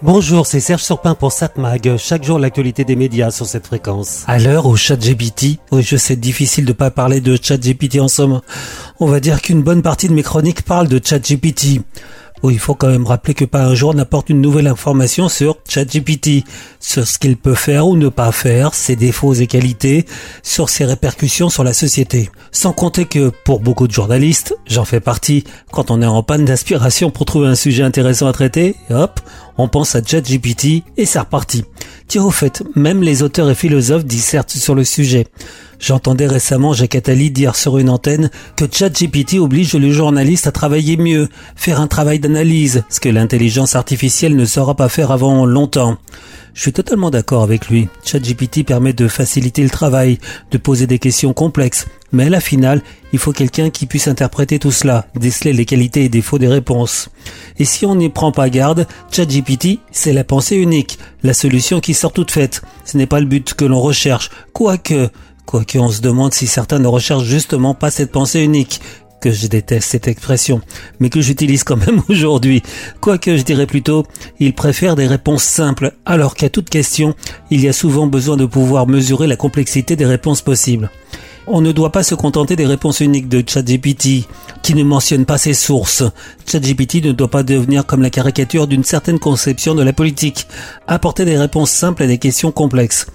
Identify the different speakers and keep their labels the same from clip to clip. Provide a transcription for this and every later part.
Speaker 1: Bonjour, c'est Serge Surpin pour SatMag. Chaque jour, l'actualité des médias sur cette fréquence. À l'heure où ChatGPT, oui, je sais, difficile de pas parler de ChatGPT en somme. On va dire qu'une bonne partie de mes chroniques parlent de ChatGPT. Oui, il faut quand même rappeler que pas un jour n'apporte une nouvelle information sur ChatGPT, sur ce qu'il peut faire ou ne pas faire, ses défauts et qualités, sur ses répercussions sur la société. Sans compter que, pour beaucoup de journalistes, j'en fais partie, quand on est en panne d'inspiration pour trouver un sujet intéressant à traiter, hop, on pense à ChatGPT et c'est reparti. Tiens au fait, même les auteurs et philosophes dissertent sur le sujet. J'entendais récemment Jacques Attali dire sur une antenne que ChatGPT oblige le journaliste à travailler mieux, faire un travail d'analyse, ce que l'intelligence artificielle ne saura pas faire avant longtemps. Je suis totalement d'accord avec lui. ChatGPT permet de faciliter le travail, de poser des questions complexes, mais à la finale, il faut quelqu'un qui puisse interpréter tout cela, déceler les qualités et défauts des réponses. Et si on n'y prend pas garde, ChatGPT, c'est la pensée unique, la solution qui sort toute faite. Ce n'est pas le but que l'on recherche, quoique Quoique on se demande si certains ne recherchent justement pas cette pensée unique, que je déteste cette expression, mais que j'utilise quand même aujourd'hui. Quoique je dirais plutôt, ils préfèrent des réponses simples, alors qu'à toute question, il y a souvent besoin de pouvoir mesurer la complexité des réponses possibles. On ne doit pas se contenter des réponses uniques de ChatGPT, qui ne mentionnent pas ses sources. ChatGPT ne doit pas devenir comme la caricature d'une certaine conception de la politique, apporter des réponses simples à des questions complexes.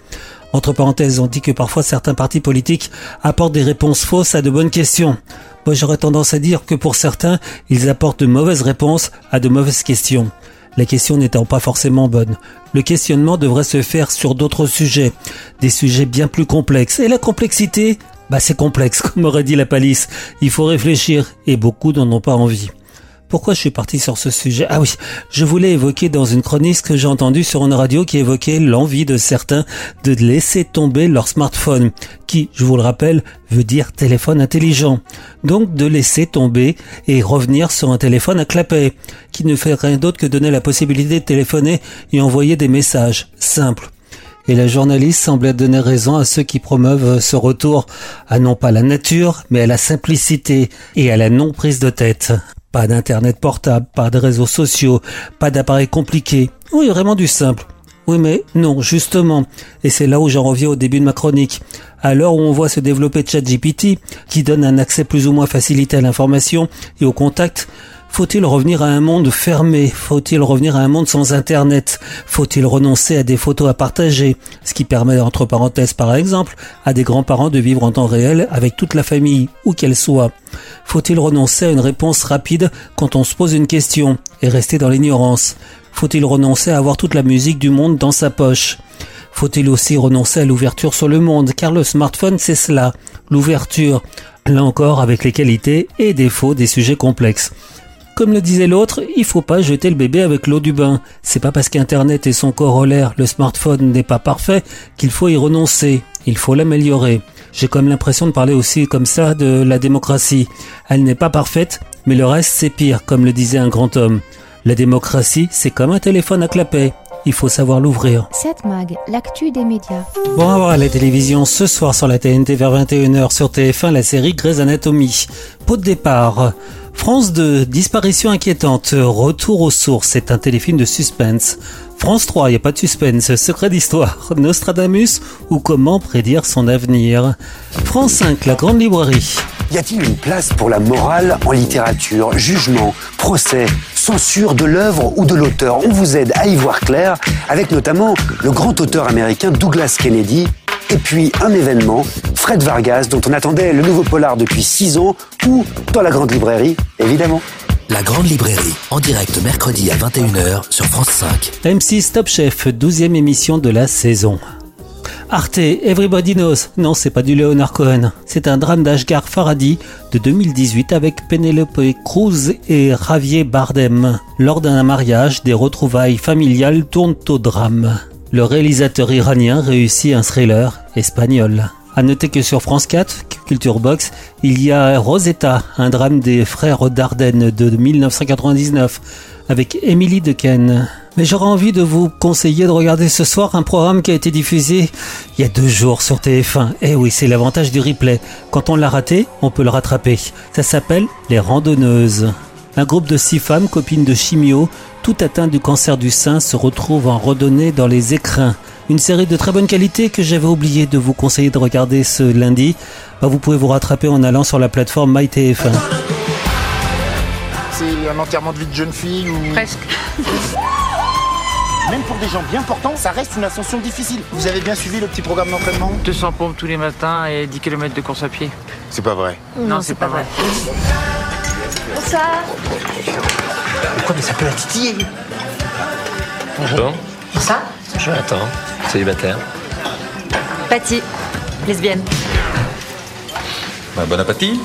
Speaker 1: Entre parenthèses, on dit que parfois certains partis politiques apportent des réponses fausses à de bonnes questions. Moi j'aurais tendance à dire que pour certains, ils apportent de mauvaises réponses à de mauvaises questions. La question n'étant pas forcément bonne. Le questionnement devrait se faire sur d'autres sujets, des sujets bien plus complexes. Et la complexité, bah c'est complexe, comme aurait dit la palisse. Il faut réfléchir, et beaucoup n'en ont pas envie. Pourquoi je suis parti sur ce sujet? Ah oui, je voulais évoquer dans une chronique que j'ai entendue sur une radio qui évoquait l'envie de certains de laisser tomber leur smartphone, qui, je vous le rappelle, veut dire téléphone intelligent. Donc de laisser tomber et revenir sur un téléphone à clapet, qui ne fait rien d'autre que donner la possibilité de téléphoner et envoyer des messages simples. Et la journaliste semblait donner raison à ceux qui promeuvent ce retour à non pas la nature, mais à la simplicité et à la non prise de tête. Pas d'internet portable, pas de réseaux sociaux, pas d'appareils compliqués. Oui, vraiment du simple. Oui, mais non, justement. Et c'est là où j'en reviens au début de ma chronique. À l'heure où on voit se développer ChatGPT, qui donne un accès plus ou moins facilité à l'information et au contact, faut-il revenir à un monde fermé? Faut-il revenir à un monde sans Internet? Faut-il renoncer à des photos à partager? Ce qui permet, entre parenthèses par exemple, à des grands-parents de vivre en temps réel avec toute la famille, où qu'elle soit. Faut-il renoncer à une réponse rapide quand on se pose une question et rester dans l'ignorance? Faut-il renoncer à avoir toute la musique du monde dans sa poche? Faut-il aussi renoncer à l'ouverture sur le monde? Car le smartphone, c'est cela, l'ouverture. Là encore, avec les qualités et défauts des sujets complexes. Comme le disait l'autre, il faut pas jeter le bébé avec l'eau du bain. C'est pas parce qu'Internet et son corollaire, le smartphone, n'est pas parfait qu'il faut y renoncer. Il faut l'améliorer. J'ai comme l'impression de parler aussi comme ça de la démocratie. Elle n'est pas parfaite, mais le reste c'est pire, comme le disait un grand homme. La démocratie, c'est comme un téléphone à clapet. Il faut savoir l'ouvrir.
Speaker 2: Cette mag, l'actu des médias.
Speaker 1: Bon à voir à la télévision ce soir sur la TNT vers 21h sur TF1 la série Grey's Anatomy. Pot de départ. France 2, disparition inquiétante, retour aux sources, c'est un téléfilm de suspense. France 3, il n'y a pas de suspense, secret d'histoire, Nostradamus ou comment prédire son avenir. France 5, la grande librairie.
Speaker 3: Y a-t-il une place pour la morale en littérature? Jugement, procès, censure de l'œuvre ou de l'auteur On vous aide à y voir clair avec notamment le grand auteur américain Douglas Kennedy et puis un événement, Fred Vargas, dont on attendait le nouveau polar depuis 6 ans, ou dans la grande librairie, évidemment.
Speaker 4: La Grande Librairie, en direct mercredi à 21h sur France 5.
Speaker 1: M6 Top Chef, 12e émission de la saison. Arte, Everybody Knows. Non, c'est pas du Leonard Cohen. C'est un drame d'Ashgar Faradi de 2018 avec Penelope Cruz et Javier Bardem. Lors d'un mariage, des retrouvailles familiales tournent au drame le réalisateur iranien réussit un thriller espagnol. A noter que sur France 4, Culture Box, il y a Rosetta, un drame des frères Dardenne de 1999, avec Emily Dequesne. Mais j'aurais envie de vous conseiller de regarder ce soir un programme qui a été diffusé il y a deux jours sur TF1. Eh oui, c'est l'avantage du replay. Quand on l'a raté, on peut le rattraper. Ça s'appelle Les Randonneuses. Un groupe de six femmes, copines de chimio, toutes atteintes du cancer du sein, se retrouvent en redonnée dans les écrins. Une série de très bonne qualité que j'avais oublié de vous conseiller de regarder ce lundi. Bah, vous pouvez vous rattraper en allant sur la plateforme MyTF1.
Speaker 5: C'est un enterrement de vie de jeune fille ou...
Speaker 6: Presque.
Speaker 5: Même pour des gens bien portants, ça reste une ascension difficile. Vous avez bien suivi le petit programme d'entraînement?
Speaker 6: 200 pompes tous les matins et 10 km de course à pied.
Speaker 5: C'est pas vrai.
Speaker 6: Non, c'est pas vrai.
Speaker 2: Bonsoir.
Speaker 5: Pourquoi mais ça peut la titiller
Speaker 7: Bonjour.
Speaker 2: Ça
Speaker 7: Jonathan, célibataire.
Speaker 2: Patty, lesbienne.
Speaker 7: Bah, bon appétit.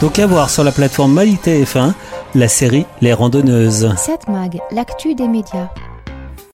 Speaker 1: Donc à voir sur la plateforme MyTF1 la série Les Randonneuses.
Speaker 2: 7 Mag, l'actu des médias.